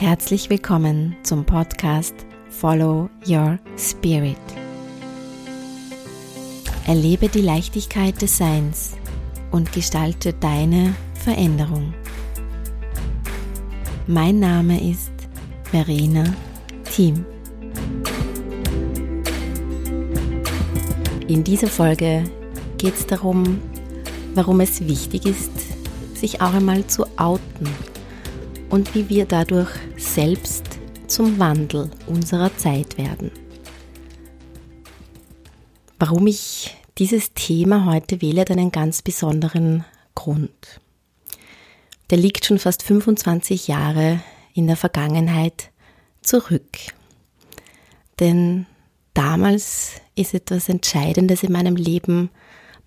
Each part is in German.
Herzlich willkommen zum Podcast Follow Your Spirit. Erlebe die Leichtigkeit des Seins und gestalte deine Veränderung. Mein Name ist Verena Thiem. In dieser Folge geht es darum, warum es wichtig ist, sich auch einmal zu outen und wie wir dadurch selbst zum Wandel unserer Zeit werden. Warum ich dieses Thema heute wähle, hat einen ganz besonderen Grund. Der liegt schon fast 25 Jahre in der Vergangenheit zurück. Denn damals ist etwas Entscheidendes in meinem Leben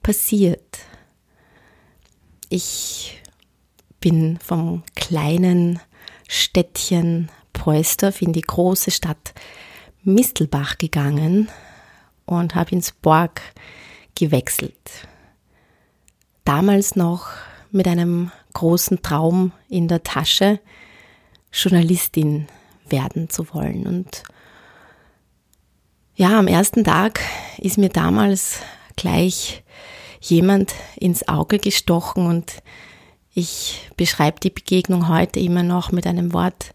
passiert. Ich bin vom kleinen Städtchen Preußdorf in die große Stadt Mistelbach gegangen und habe ins Borg gewechselt. Damals noch mit einem großen Traum in der Tasche, Journalistin werden zu wollen. Und ja, am ersten Tag ist mir damals gleich jemand ins Auge gestochen und ich beschreibe die Begegnung heute immer noch mit einem Wort.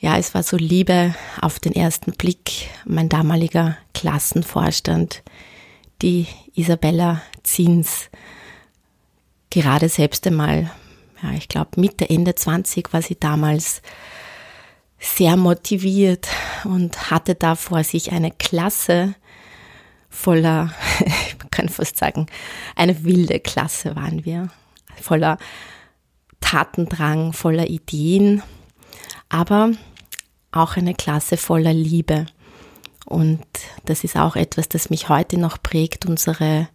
Ja, es war so Liebe auf den ersten Blick. Mein damaliger Klassenvorstand, die Isabella Zins, gerade selbst einmal, ja, ich glaube Mitte, Ende 20 war sie damals sehr motiviert und hatte da vor sich eine Klasse voller, man kann fast sagen, eine wilde Klasse waren wir voller Tatendrang, voller Ideen, aber auch eine Klasse voller Liebe. Und das ist auch etwas, das mich heute noch prägt, unsere,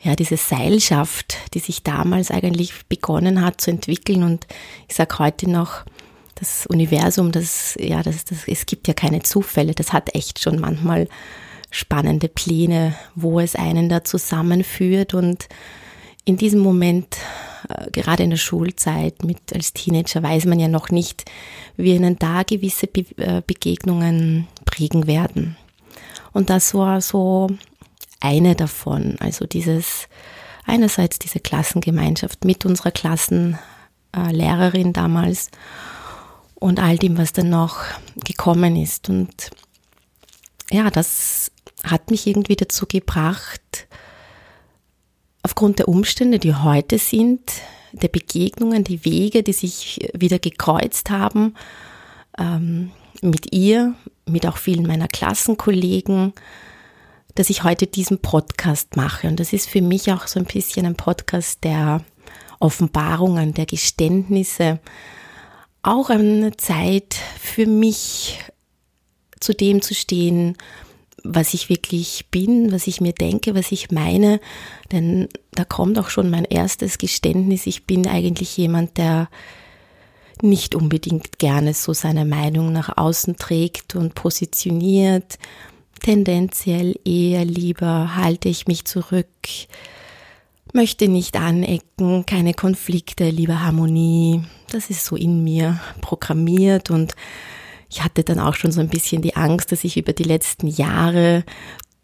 ja, diese Seilschaft, die sich damals eigentlich begonnen hat zu entwickeln. Und ich sage heute noch, das Universum, das, ja, das, das, es gibt ja keine Zufälle, das hat echt schon manchmal spannende Pläne, wo es einen da zusammenführt und in diesem Moment, äh, gerade in der Schulzeit, mit als Teenager, weiß man ja noch nicht, wie einen da gewisse Be äh, Begegnungen prägen werden. Und das war so eine davon, also dieses, einerseits diese Klassengemeinschaft mit unserer Klassenlehrerin damals und all dem, was dann noch gekommen ist. Und ja, das hat mich irgendwie dazu gebracht, aufgrund der Umstände, die heute sind, der Begegnungen, die Wege, die sich wieder gekreuzt haben, ähm, mit ihr, mit auch vielen meiner Klassenkollegen, dass ich heute diesen Podcast mache. Und das ist für mich auch so ein bisschen ein Podcast der Offenbarungen, der Geständnisse, auch eine Zeit für mich zu dem zu stehen, was ich wirklich bin, was ich mir denke, was ich meine. Denn da kommt auch schon mein erstes Geständnis. Ich bin eigentlich jemand, der nicht unbedingt gerne so seine Meinung nach außen trägt und positioniert. Tendenziell eher lieber halte ich mich zurück, möchte nicht anecken, keine Konflikte, lieber Harmonie. Das ist so in mir programmiert und ich hatte dann auch schon so ein bisschen die Angst, dass ich über die letzten Jahre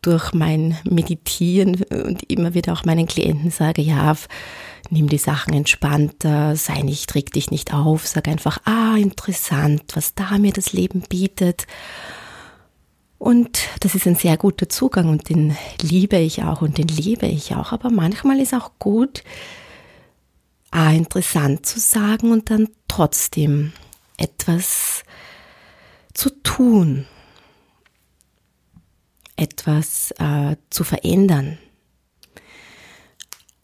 durch mein Meditieren und immer wieder auch meinen Klienten sage, ja, nimm die Sachen entspannter, sei nicht, reg dich nicht auf, sag einfach, ah, interessant, was da mir das Leben bietet. Und das ist ein sehr guter Zugang und den liebe ich auch und den lebe ich auch. Aber manchmal ist auch gut, ah, interessant zu sagen und dann trotzdem etwas zu tun, etwas äh, zu verändern,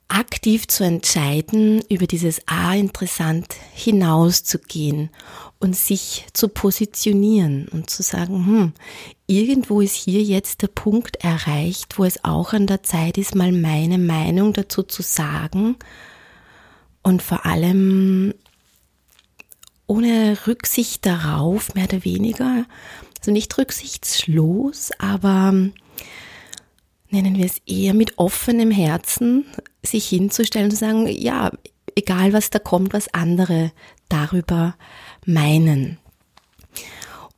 aktiv zu entscheiden, über dieses A interessant hinauszugehen und sich zu positionieren und zu sagen, hm, irgendwo ist hier jetzt der Punkt erreicht, wo es auch an der Zeit ist, mal meine Meinung dazu zu sagen und vor allem ohne Rücksicht darauf, mehr oder weniger, also nicht rücksichtslos, aber nennen wir es eher mit offenem Herzen, sich hinzustellen und zu sagen, ja, egal was da kommt, was andere darüber meinen.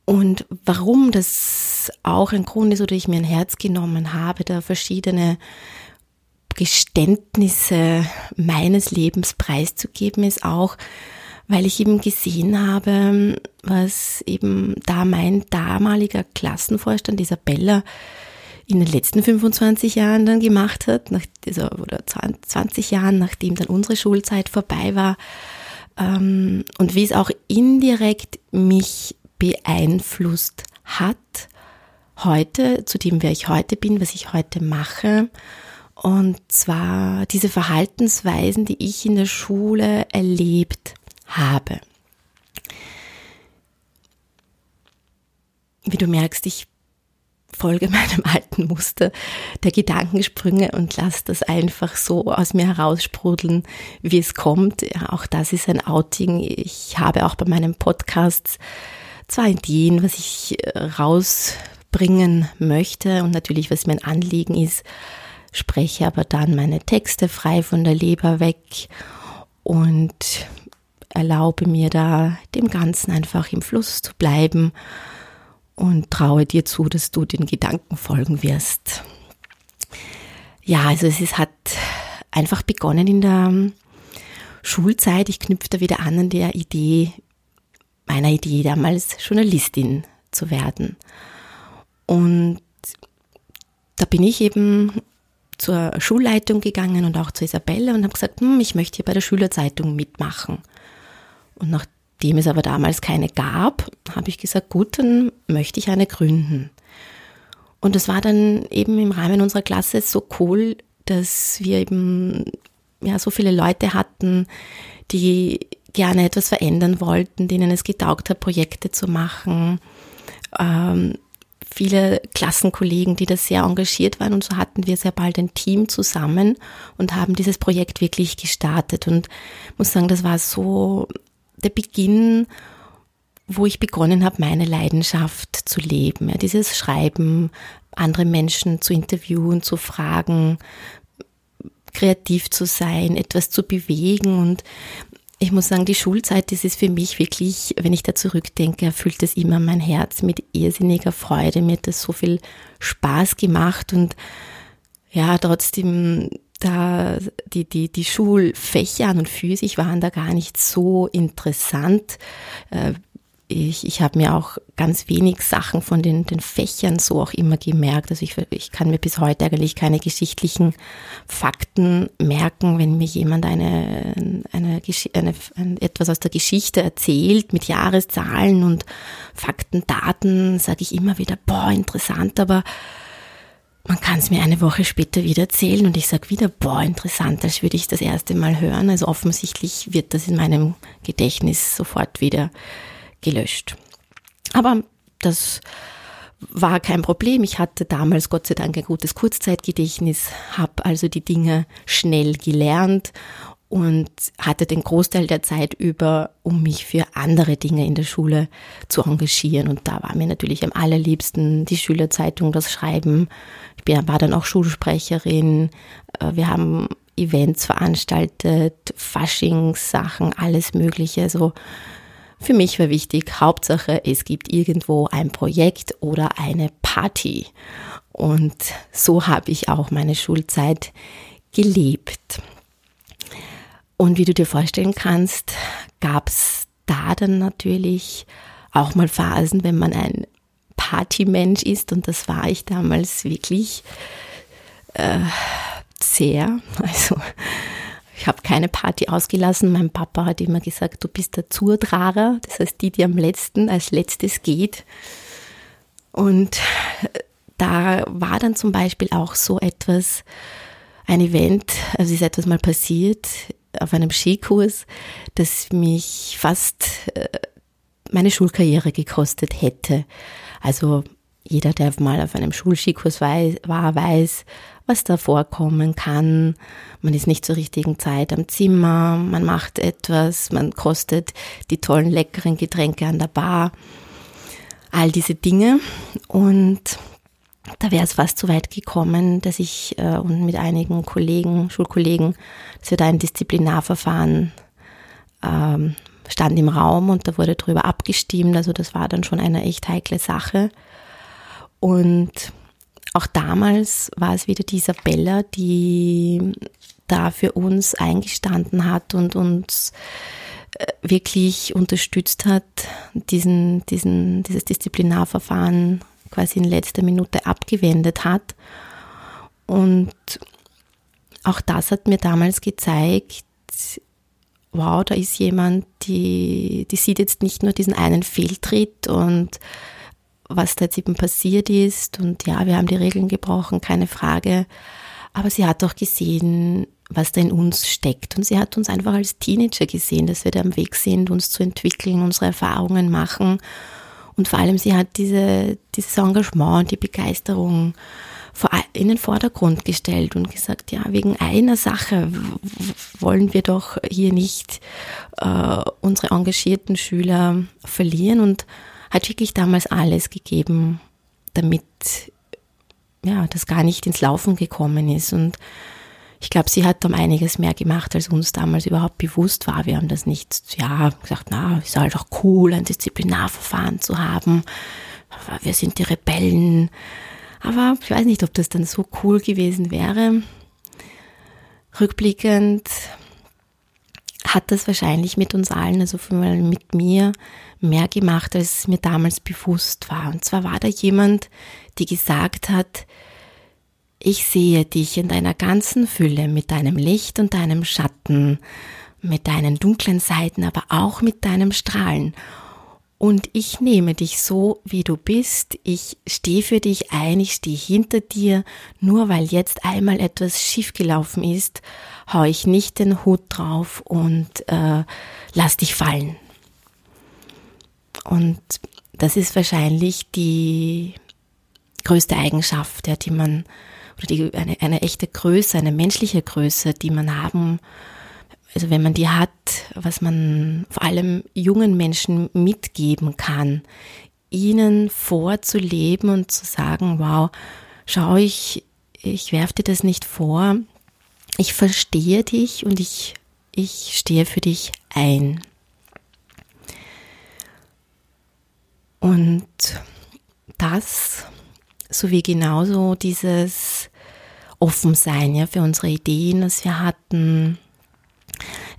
Und warum das auch ein Grund ist oder ich mir ein Herz genommen habe, da verschiedene Geständnisse meines Lebens preiszugeben, ist auch, weil ich eben gesehen habe, was eben da mein damaliger Klassenvorstand Isabella in den letzten 25 Jahren dann gemacht hat, nach, also, oder 20 Jahren, nachdem dann unsere Schulzeit vorbei war, ähm, und wie es auch indirekt mich beeinflusst hat, heute, zu dem, wer ich heute bin, was ich heute mache. Und zwar diese Verhaltensweisen, die ich in der Schule erlebt habe. Wie du merkst, ich folge meinem alten Muster der Gedankensprünge und lasse das einfach so aus mir heraussprudeln, wie es kommt. Ja, auch das ist ein Outing. Ich habe auch bei meinem Podcast zwar Ideen, was ich äh, rausbringen möchte und natürlich, was mein Anliegen ist, spreche aber dann meine Texte frei von der Leber weg und erlaube mir da dem Ganzen einfach im Fluss zu bleiben und traue dir zu, dass du den Gedanken folgen wirst. Ja, also es ist, hat einfach begonnen in der Schulzeit. Ich knüpfe da wieder an an der Idee, meiner Idee damals Journalistin zu werden. Und da bin ich eben zur Schulleitung gegangen und auch zu Isabelle und habe gesagt, hm, ich möchte hier bei der Schülerzeitung mitmachen. Und nach dem es aber damals keine gab, habe ich gesagt, gut, dann möchte ich eine gründen. Und das war dann eben im Rahmen unserer Klasse so cool, dass wir eben ja so viele Leute hatten, die gerne etwas verändern wollten, denen es getaugt hat, Projekte zu machen. Ähm, viele Klassenkollegen, die da sehr engagiert waren und so hatten wir sehr bald ein Team zusammen und haben dieses Projekt wirklich gestartet und muss sagen, das war so der Beginn, wo ich begonnen habe, meine Leidenschaft zu leben. Ja, dieses Schreiben, andere Menschen zu interviewen, zu fragen, kreativ zu sein, etwas zu bewegen. Und ich muss sagen, die Schulzeit, das ist für mich wirklich, wenn ich da zurückdenke, erfüllt das immer mein Herz mit irrsinniger Freude. Mir hat das so viel Spaß gemacht und ja, trotzdem da die, die, die Schulfächer an und für sich waren da gar nicht so interessant. Äh, ich, ich habe mir auch ganz wenig Sachen von den, den Fächern so auch immer gemerkt. Also ich, ich kann mir bis heute eigentlich keine geschichtlichen Fakten merken, wenn mir jemand eine, eine, eine, eine etwas aus der Geschichte erzählt mit Jahreszahlen und Fakten, Daten, sage ich immer wieder, boah, interessant, aber man kann es mir eine Woche später wieder erzählen und ich sage wieder, boah, interessant, als würde ich das erste Mal hören. Also offensichtlich wird das in meinem Gedächtnis sofort wieder gelöscht. Aber das war kein Problem. Ich hatte damals Gott sei Dank ein gutes Kurzzeitgedächtnis, habe also die Dinge schnell gelernt und hatte den Großteil der Zeit über, um mich für andere Dinge in der Schule zu engagieren. Und da war mir natürlich am allerliebsten die Schülerzeitung, das Schreiben. Ich war dann auch Schulsprecherin. Äh, wir haben Events veranstaltet, Faschingssachen, alles Mögliche. Also für mich war wichtig, Hauptsache, es gibt irgendwo ein Projekt oder eine Party. Und so habe ich auch meine Schulzeit gelebt. Und wie du dir vorstellen kannst, gab es da dann natürlich auch mal Phasen, wenn man ein Partymensch ist. Und das war ich damals wirklich äh, sehr. Also ich habe keine Party ausgelassen. Mein Papa hat immer gesagt, du bist der Zurdrarer, das heißt die, die am letzten als letztes geht. Und da war dann zum Beispiel auch so etwas, ein Event, also ist etwas mal passiert auf einem Skikurs, das mich fast äh, meine Schulkarriere gekostet hätte. Also jeder, der mal auf einem Schulskikurs war, weiß, was da vorkommen kann. Man ist nicht zur richtigen Zeit am Zimmer, man macht etwas, man kostet die tollen leckeren Getränke an der Bar. All diese Dinge. Und da wäre es fast so weit gekommen, dass ich äh, und mit einigen Kollegen, Schulkollegen, dass wir da ein Disziplinarverfahren ähm, stand im Raum und da wurde drüber abgestimmt. Also das war dann schon eine echt heikle Sache. Und auch damals war es wieder die Isabella, die da für uns eingestanden hat und uns äh, wirklich unterstützt hat, diesen, diesen, dieses Disziplinarverfahren quasi in letzter Minute abgewendet hat. Und auch das hat mir damals gezeigt, wow, da ist jemand, die, die sieht jetzt nicht nur diesen einen Fehltritt und was da jetzt eben passiert ist. Und ja, wir haben die Regeln gebrochen, keine Frage, aber sie hat auch gesehen, was da in uns steckt. Und sie hat uns einfach als Teenager gesehen, dass wir da am Weg sind, uns zu entwickeln, unsere Erfahrungen machen und vor allem sie hat diese, dieses Engagement, die Begeisterung in den Vordergrund gestellt und gesagt, ja, wegen einer Sache wollen wir doch hier nicht äh, unsere engagierten Schüler verlieren und hat wirklich damals alles gegeben, damit ja, das gar nicht ins Laufen gekommen ist. Und ich glaube, sie hat um einiges mehr gemacht, als uns damals überhaupt bewusst war. Wir haben das nicht, ja, gesagt, na, ist halt auch cool, ein Disziplinarverfahren zu haben. Wir sind die Rebellen. Aber ich weiß nicht, ob das dann so cool gewesen wäre. Rückblickend hat das wahrscheinlich mit uns allen, also mit mir, mehr gemacht, als mir damals bewusst war. Und zwar war da jemand, die gesagt hat, ich sehe dich in deiner ganzen Fülle mit deinem Licht und deinem Schatten, mit deinen dunklen Seiten, aber auch mit deinem Strahlen. Und ich nehme dich so, wie du bist. Ich stehe für dich ein, ich stehe hinter dir. Nur weil jetzt einmal etwas schiefgelaufen ist, hau ich nicht den Hut drauf und äh, lass dich fallen. Und das ist wahrscheinlich die größte Eigenschaft, ja, die man, oder die, eine, eine echte Größe, eine menschliche Größe, die man haben also wenn man die hat, was man vor allem jungen Menschen mitgeben kann, ihnen vorzuleben und zu sagen, wow, schau ich, ich werfe dir das nicht vor, ich verstehe dich und ich, ich stehe für dich ein. Und das sowie genauso dieses Offensein ja, für unsere Ideen, das wir hatten,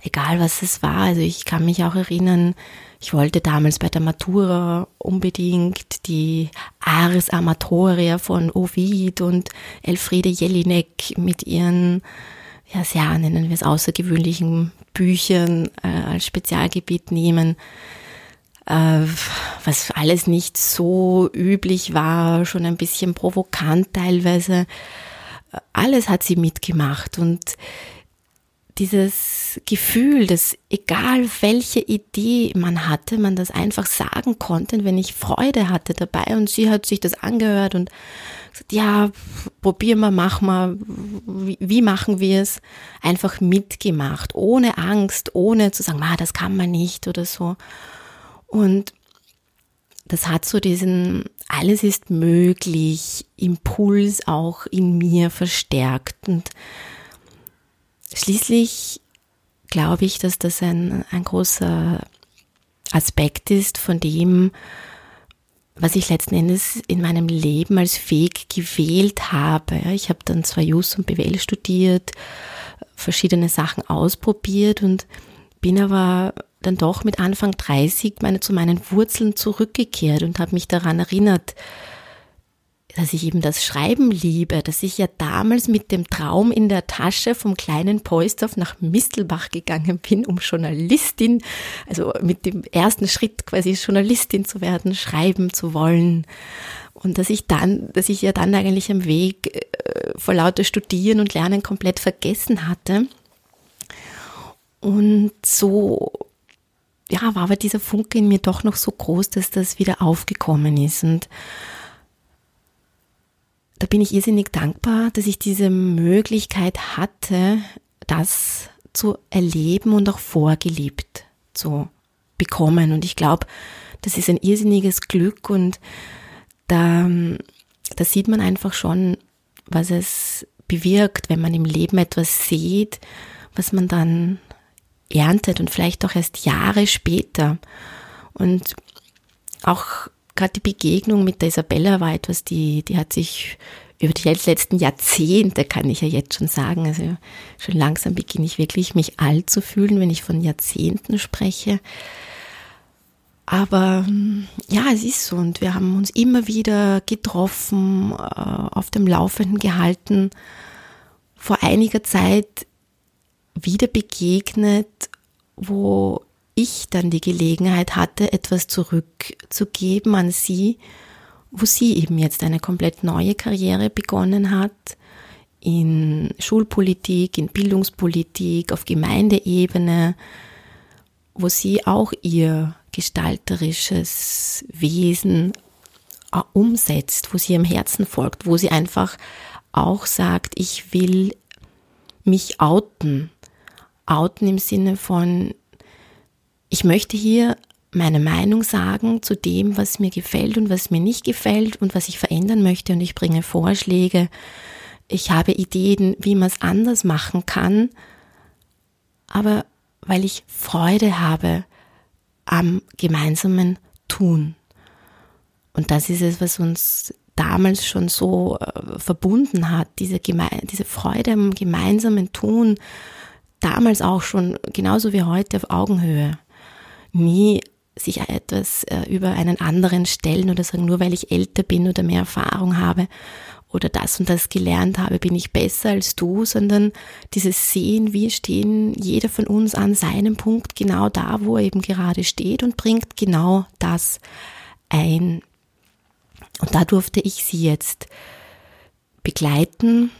egal was es war. Also ich kann mich auch erinnern, ich wollte damals bei der Matura unbedingt die Ars Amatoria von Ovid und Elfriede Jelinek mit ihren, ja, sehr nennen wir es außergewöhnlichen Büchern äh, als Spezialgebiet nehmen äh, was alles nicht so üblich war, schon ein bisschen provokant teilweise. Alles hat sie mitgemacht und dieses Gefühl, dass egal welche Idee man hatte, man das einfach sagen konnte, wenn ich Freude hatte dabei und sie hat sich das angehört und gesagt, ja, probier mal, mach mal, wie, wie machen wir es? Einfach mitgemacht, ohne Angst, ohne zu sagen, ah, das kann man nicht oder so. Und das hat so diesen alles ist möglich Impuls auch in mir verstärkt und Schließlich glaube ich, dass das ein, ein großer Aspekt ist von dem, was ich letzten Endes in meinem Leben als Weg gewählt habe. Ich habe dann zwar Jus und BWL studiert, verschiedene Sachen ausprobiert und bin aber dann doch mit Anfang 30 meine, zu meinen Wurzeln zurückgekehrt und habe mich daran erinnert, dass ich eben das Schreiben liebe, dass ich ja damals mit dem Traum in der Tasche vom kleinen Poistorf nach Mistelbach gegangen bin, um Journalistin, also mit dem ersten Schritt quasi Journalistin zu werden, schreiben zu wollen. Und dass ich dann, dass ich ja dann eigentlich am Weg äh, vor lauter Studieren und Lernen komplett vergessen hatte. Und so, ja, war aber dieser Funke in mir doch noch so groß, dass das wieder aufgekommen ist. Und da bin ich irrsinnig dankbar, dass ich diese Möglichkeit hatte, das zu erleben und auch vorgelebt zu bekommen. Und ich glaube, das ist ein irrsinniges Glück und da, da sieht man einfach schon, was es bewirkt, wenn man im Leben etwas sieht, was man dann erntet und vielleicht auch erst Jahre später. Und auch gerade die Begegnung mit der Isabella war etwas, die, die hat sich über die letzten Jahrzehnte, kann ich ja jetzt schon sagen, also schon langsam beginne ich wirklich mich alt zu fühlen, wenn ich von Jahrzehnten spreche. Aber ja, es ist so und wir haben uns immer wieder getroffen, äh, auf dem Laufenden gehalten, vor einiger Zeit wieder begegnet, wo ich dann die Gelegenheit hatte, etwas zurückzugeben an sie, wo sie eben jetzt eine komplett neue Karriere begonnen hat, in Schulpolitik, in Bildungspolitik, auf Gemeindeebene, wo sie auch ihr gestalterisches Wesen äh, umsetzt, wo sie ihrem Herzen folgt, wo sie einfach auch sagt, ich will mich outen. Outen im Sinne von, ich möchte hier meine Meinung sagen zu dem, was mir gefällt und was mir nicht gefällt und was ich verändern möchte und ich bringe Vorschläge. Ich habe Ideen, wie man es anders machen kann, aber weil ich Freude habe am gemeinsamen Tun. Und das ist es, was uns damals schon so äh, verbunden hat, diese, diese Freude am gemeinsamen Tun, damals auch schon genauso wie heute auf Augenhöhe nie sich etwas äh, über einen anderen stellen oder sagen, nur weil ich älter bin oder mehr Erfahrung habe oder das und das gelernt habe, bin ich besser als du, sondern dieses Sehen, wir stehen jeder von uns an seinem Punkt genau da, wo er eben gerade steht und bringt genau das ein. Und da durfte ich sie jetzt begleiten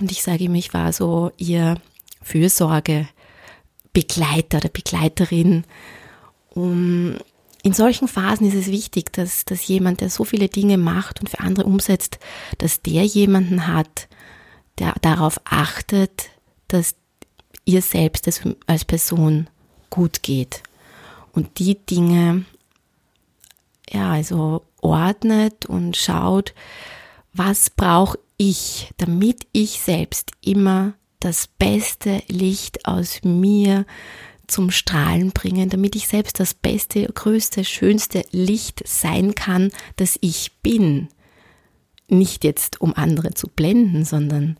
und ich sage ihm, ich war so ihr Fürsorge Begleiter oder Begleiterin um, in solchen Phasen ist es wichtig, dass, dass jemand, der so viele Dinge macht und für andere umsetzt, dass der jemanden hat, der darauf achtet, dass ihr selbst als, Person gut geht. Und die Dinge, ja, also ordnet und schaut, was brauche ich, damit ich selbst immer das beste Licht aus mir zum Strahlen bringen, damit ich selbst das beste, größte, schönste Licht sein kann, das ich bin. Nicht jetzt, um andere zu blenden, sondern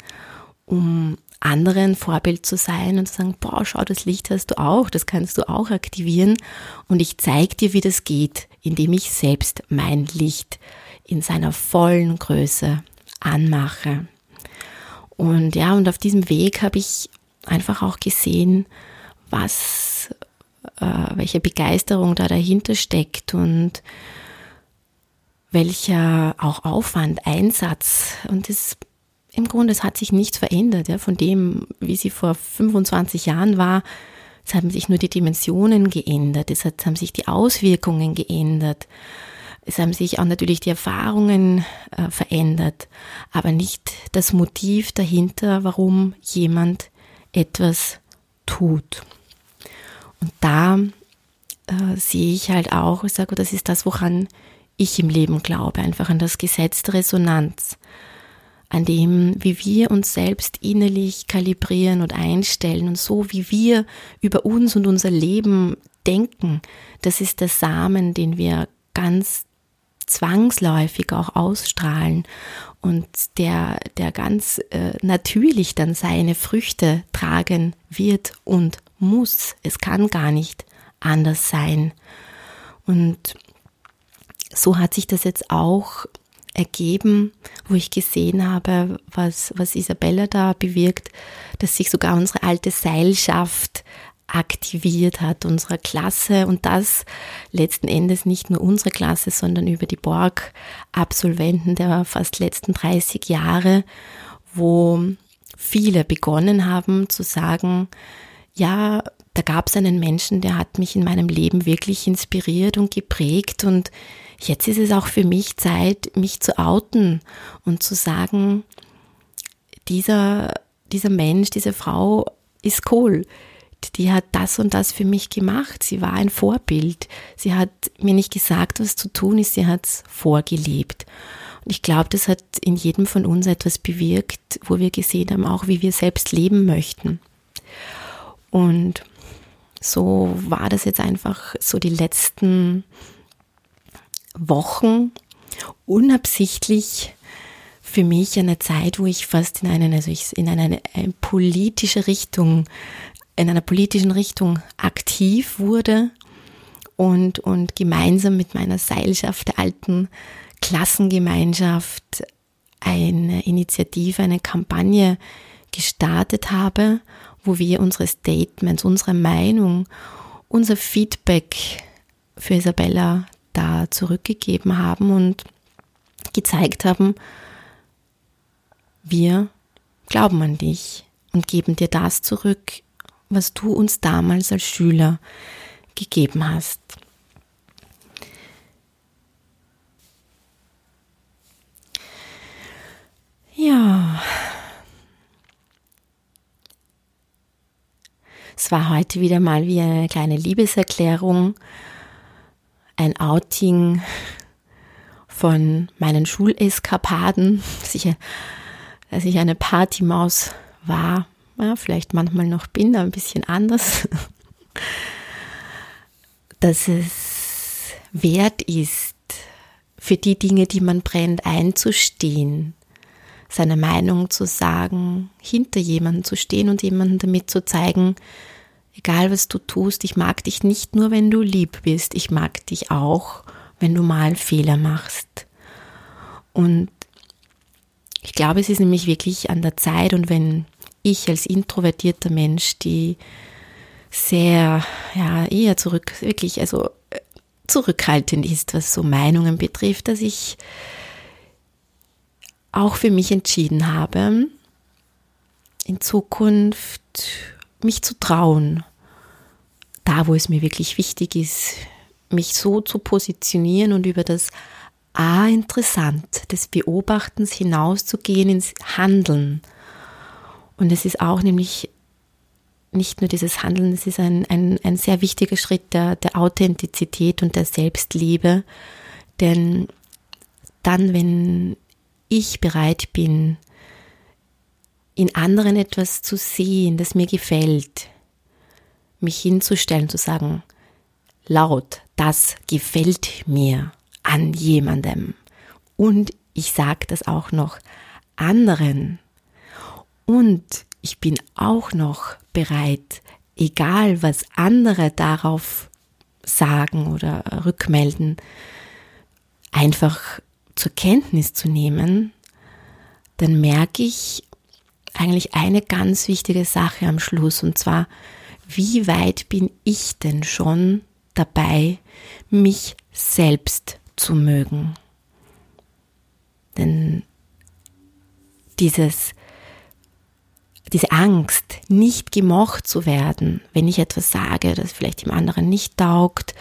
um anderen Vorbild zu sein und zu sagen, boah, schau, das Licht hast du auch, das kannst du auch aktivieren und ich zeige dir, wie das geht, indem ich selbst mein Licht in seiner vollen Größe anmache. Und ja, und auf diesem Weg habe ich einfach auch gesehen, was, äh, welche Begeisterung da dahinter steckt und welcher auch Aufwand, Einsatz und das im Grunde, es hat sich nichts verändert, ja, von dem, wie sie vor 25 Jahren war. Es haben sich nur die Dimensionen geändert, es haben sich die Auswirkungen geändert, es haben sich auch natürlich die Erfahrungen äh, verändert, aber nicht das Motiv dahinter, warum jemand etwas tut. Und da äh, sehe ich halt auch, ich sage, das ist das, woran ich im Leben glaube, einfach an das Gesetz der Resonanz, an dem, wie wir uns selbst innerlich kalibrieren und einstellen und so, wie wir über uns und unser Leben denken, das ist der Samen, den wir ganz zwangsläufig auch ausstrahlen und der, der ganz äh, natürlich dann seine Früchte tragen wird und muss. Es kann gar nicht anders sein. Und so hat sich das jetzt auch ergeben, wo ich gesehen habe, was, was Isabella da bewirkt, dass sich sogar unsere alte Seilschaft aktiviert hat, unserer Klasse und das letzten Endes nicht nur unsere Klasse, sondern über die Borg-Absolventen der fast letzten 30 Jahre, wo viele begonnen haben zu sagen, ja, da gab es einen Menschen, der hat mich in meinem Leben wirklich inspiriert und geprägt und jetzt ist es auch für mich Zeit, mich zu outen und zu sagen, dieser, dieser Mensch, diese Frau ist cool. Die hat das und das für mich gemacht. Sie war ein Vorbild. Sie hat mir nicht gesagt, was zu tun ist. Sie hat es vorgelebt. Und ich glaube, das hat in jedem von uns etwas bewirkt, wo wir gesehen haben, auch wie wir selbst leben möchten. Und so war das jetzt einfach so die letzten Wochen unabsichtlich für mich eine Zeit, wo ich fast in eine, also ich, in eine, eine politische Richtung, in einer politischen Richtung aktiv wurde und, und gemeinsam mit meiner Seilschaft der alten Klassengemeinschaft eine Initiative, eine Kampagne gestartet habe, wo wir unsere Statements, unsere Meinung, unser Feedback für Isabella da zurückgegeben haben und gezeigt haben, wir glauben an dich und geben dir das zurück, was du uns damals als Schüler gegeben hast. Ja. Es war heute wieder mal wie eine kleine Liebeserklärung, ein Outing von meinen Schuleskapaden, dass dass ich eine Partymaus war, ja, vielleicht manchmal noch bin, ein bisschen anders, dass es wert ist, für die Dinge, die man brennt, einzustehen, seine Meinung zu sagen, hinter jemanden zu stehen und jemanden damit zu zeigen, egal was du tust, ich mag dich nicht nur, wenn du lieb bist, ich mag dich auch, wenn du mal Fehler machst. Und ich glaube, es ist nämlich wirklich an der Zeit und wenn ich als introvertierter Mensch, die sehr, ja, eher zurück, wirklich, also äh, zurückhaltend ist, was so Meinungen betrifft, dass ich auch für mich entschieden habe, in Zukunft mich zu trauen, da wo es mir wirklich wichtig ist, mich so zu positionieren und über das A interessant des Beobachtens hinauszugehen ins Handeln. Und es ist auch nämlich nicht nur dieses Handeln, es ist ein, ein, ein sehr wichtiger Schritt der, der Authentizität und der Selbstliebe. Denn dann, wenn ich bereit bin, in anderen etwas zu sehen, das mir gefällt, mich hinzustellen, zu sagen, laut, das gefällt mir an jemandem. Und ich sage das auch noch anderen. Und ich bin auch noch bereit, egal was andere darauf sagen oder rückmelden, einfach zur Kenntnis zu nehmen, dann merke ich eigentlich eine ganz wichtige Sache am Schluss und zwar, wie weit bin ich denn schon dabei, mich selbst zu mögen? Denn dieses, diese Angst, nicht gemocht zu werden, wenn ich etwas sage, das vielleicht dem anderen nicht taugt,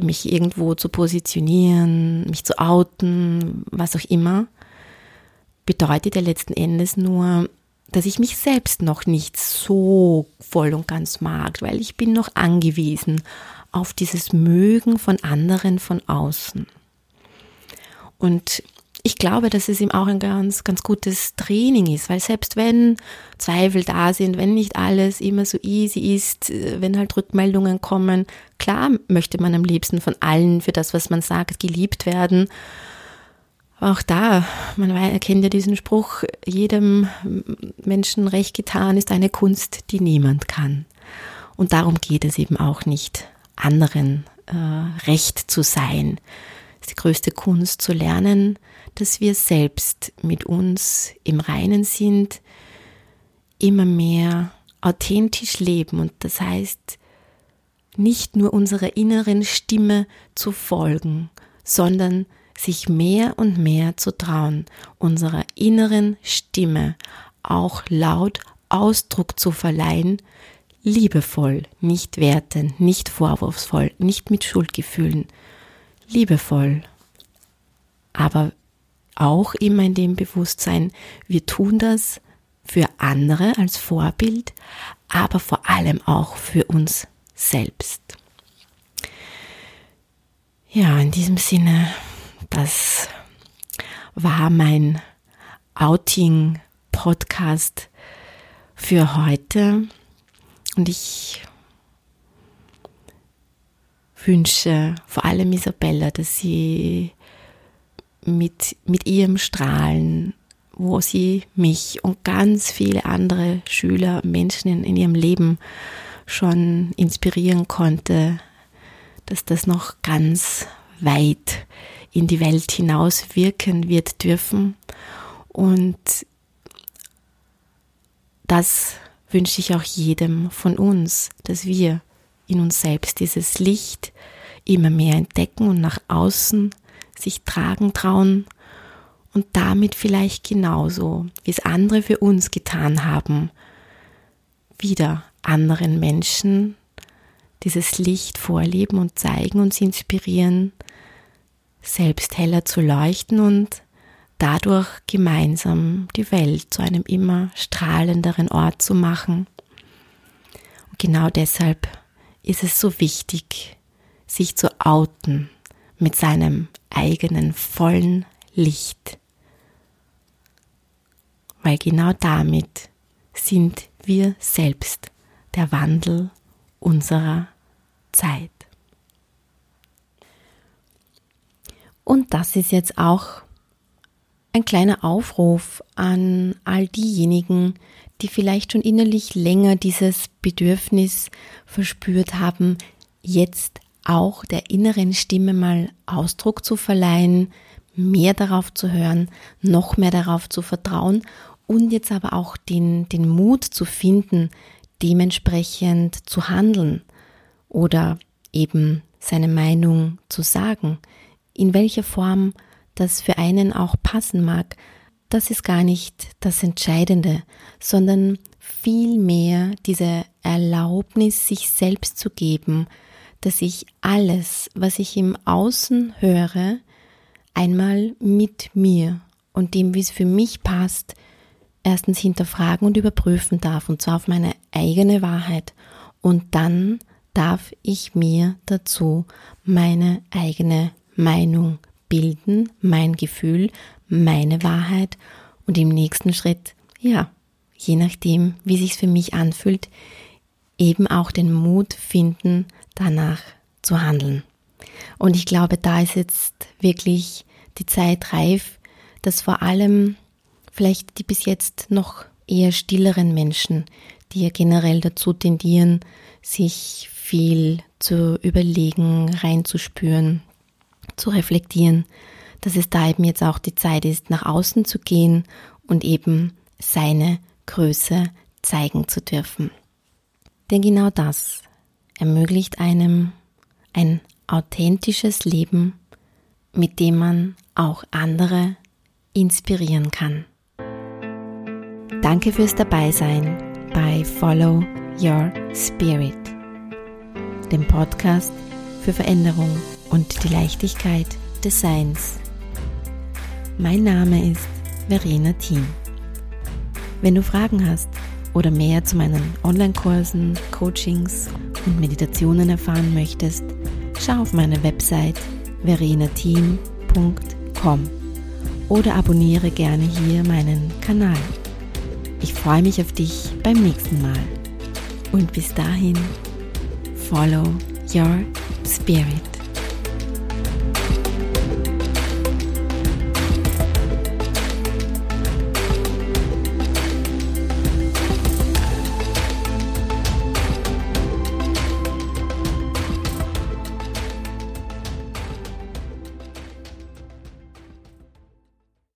mich irgendwo zu positionieren, mich zu outen, was auch immer, bedeutet ja letzten Endes nur, dass ich mich selbst noch nicht so voll und ganz mag, weil ich bin noch angewiesen auf dieses Mögen von anderen von außen. Und ich glaube, dass es ihm auch ein ganz, ganz gutes Training ist, weil selbst wenn Zweifel da sind, wenn nicht alles immer so easy ist, äh, wenn halt Rückmeldungen kommen, klar möchte man am liebsten von allen für das, was man sagt, geliebt werden. Aber auch da, man erkennt ja diesen Spruch, jedem Menschen recht getan ist eine Kunst, die niemand kann. Und darum geht es eben auch nicht, anderen äh, recht zu sein. Es ist die größte Kunst zu lernen, dass wir selbst mit uns im Reinen sind, immer mehr authentisch leben und das heißt, nicht nur unserer inneren Stimme zu folgen, sondern sich mehr und mehr zu trauen, unserer inneren Stimme auch laut Ausdruck zu verleihen, liebevoll, nicht wertend, nicht vorwurfsvoll, nicht mit Schuldgefühlen, liebevoll, aber auch immer in dem Bewusstsein, wir tun das für andere als Vorbild, aber vor allem auch für uns selbst. Ja, in diesem Sinne, das war mein Outing-Podcast für heute. Und ich wünsche vor allem Isabella, dass sie mit, mit ihrem Strahlen, wo sie mich und ganz viele andere Schüler, Menschen in, in ihrem Leben schon inspirieren konnte, dass das noch ganz weit in die Welt hinaus wirken wird dürfen. Und das wünsche ich auch jedem von uns, dass wir in uns selbst dieses Licht immer mehr entdecken und nach außen sich tragen trauen und damit vielleicht genauso, wie es andere für uns getan haben, wieder anderen Menschen dieses Licht vorleben und zeigen und sie inspirieren, selbst heller zu leuchten und dadurch gemeinsam die Welt zu einem immer strahlenderen Ort zu machen. Und genau deshalb ist es so wichtig, sich zu outen mit seinem eigenen vollen Licht. Weil genau damit sind wir selbst der Wandel unserer Zeit. Und das ist jetzt auch ein kleiner Aufruf an all diejenigen, die vielleicht schon innerlich länger dieses Bedürfnis verspürt haben, jetzt auch der inneren Stimme mal Ausdruck zu verleihen, mehr darauf zu hören, noch mehr darauf zu vertrauen und jetzt aber auch den, den Mut zu finden, dementsprechend zu handeln oder eben seine Meinung zu sagen, in welcher Form das für einen auch passen mag, das ist gar nicht das Entscheidende, sondern vielmehr diese Erlaubnis, sich selbst zu geben, dass ich alles, was ich im Außen höre, einmal mit mir und dem, wie es für mich passt, erstens hinterfragen und überprüfen darf, und zwar auf meine eigene Wahrheit. Und dann darf ich mir dazu meine eigene Meinung bilden, mein Gefühl, meine Wahrheit und im nächsten Schritt, ja, je nachdem, wie sich für mich anfühlt, eben auch den Mut finden, danach zu handeln. Und ich glaube, da ist jetzt wirklich die Zeit reif, dass vor allem vielleicht die bis jetzt noch eher stilleren Menschen, die ja generell dazu tendieren, sich viel zu überlegen, reinzuspüren, zu reflektieren, dass es da eben jetzt auch die Zeit ist, nach außen zu gehen und eben seine Größe zeigen zu dürfen. Denn genau das ermöglicht einem ein authentisches Leben, mit dem man auch andere inspirieren kann. Danke fürs Dabeisein bei Follow Your Spirit, dem Podcast für Veränderung und die Leichtigkeit des Seins. Mein Name ist Verena Thiem. Wenn du Fragen hast oder mehr zu meinen Online-Kursen, Coachings und Meditationen erfahren möchtest, schau auf meine Website verenateam.com oder abonniere gerne hier meinen Kanal. Ich freue mich auf dich beim nächsten Mal. Und bis dahin, follow your spirit.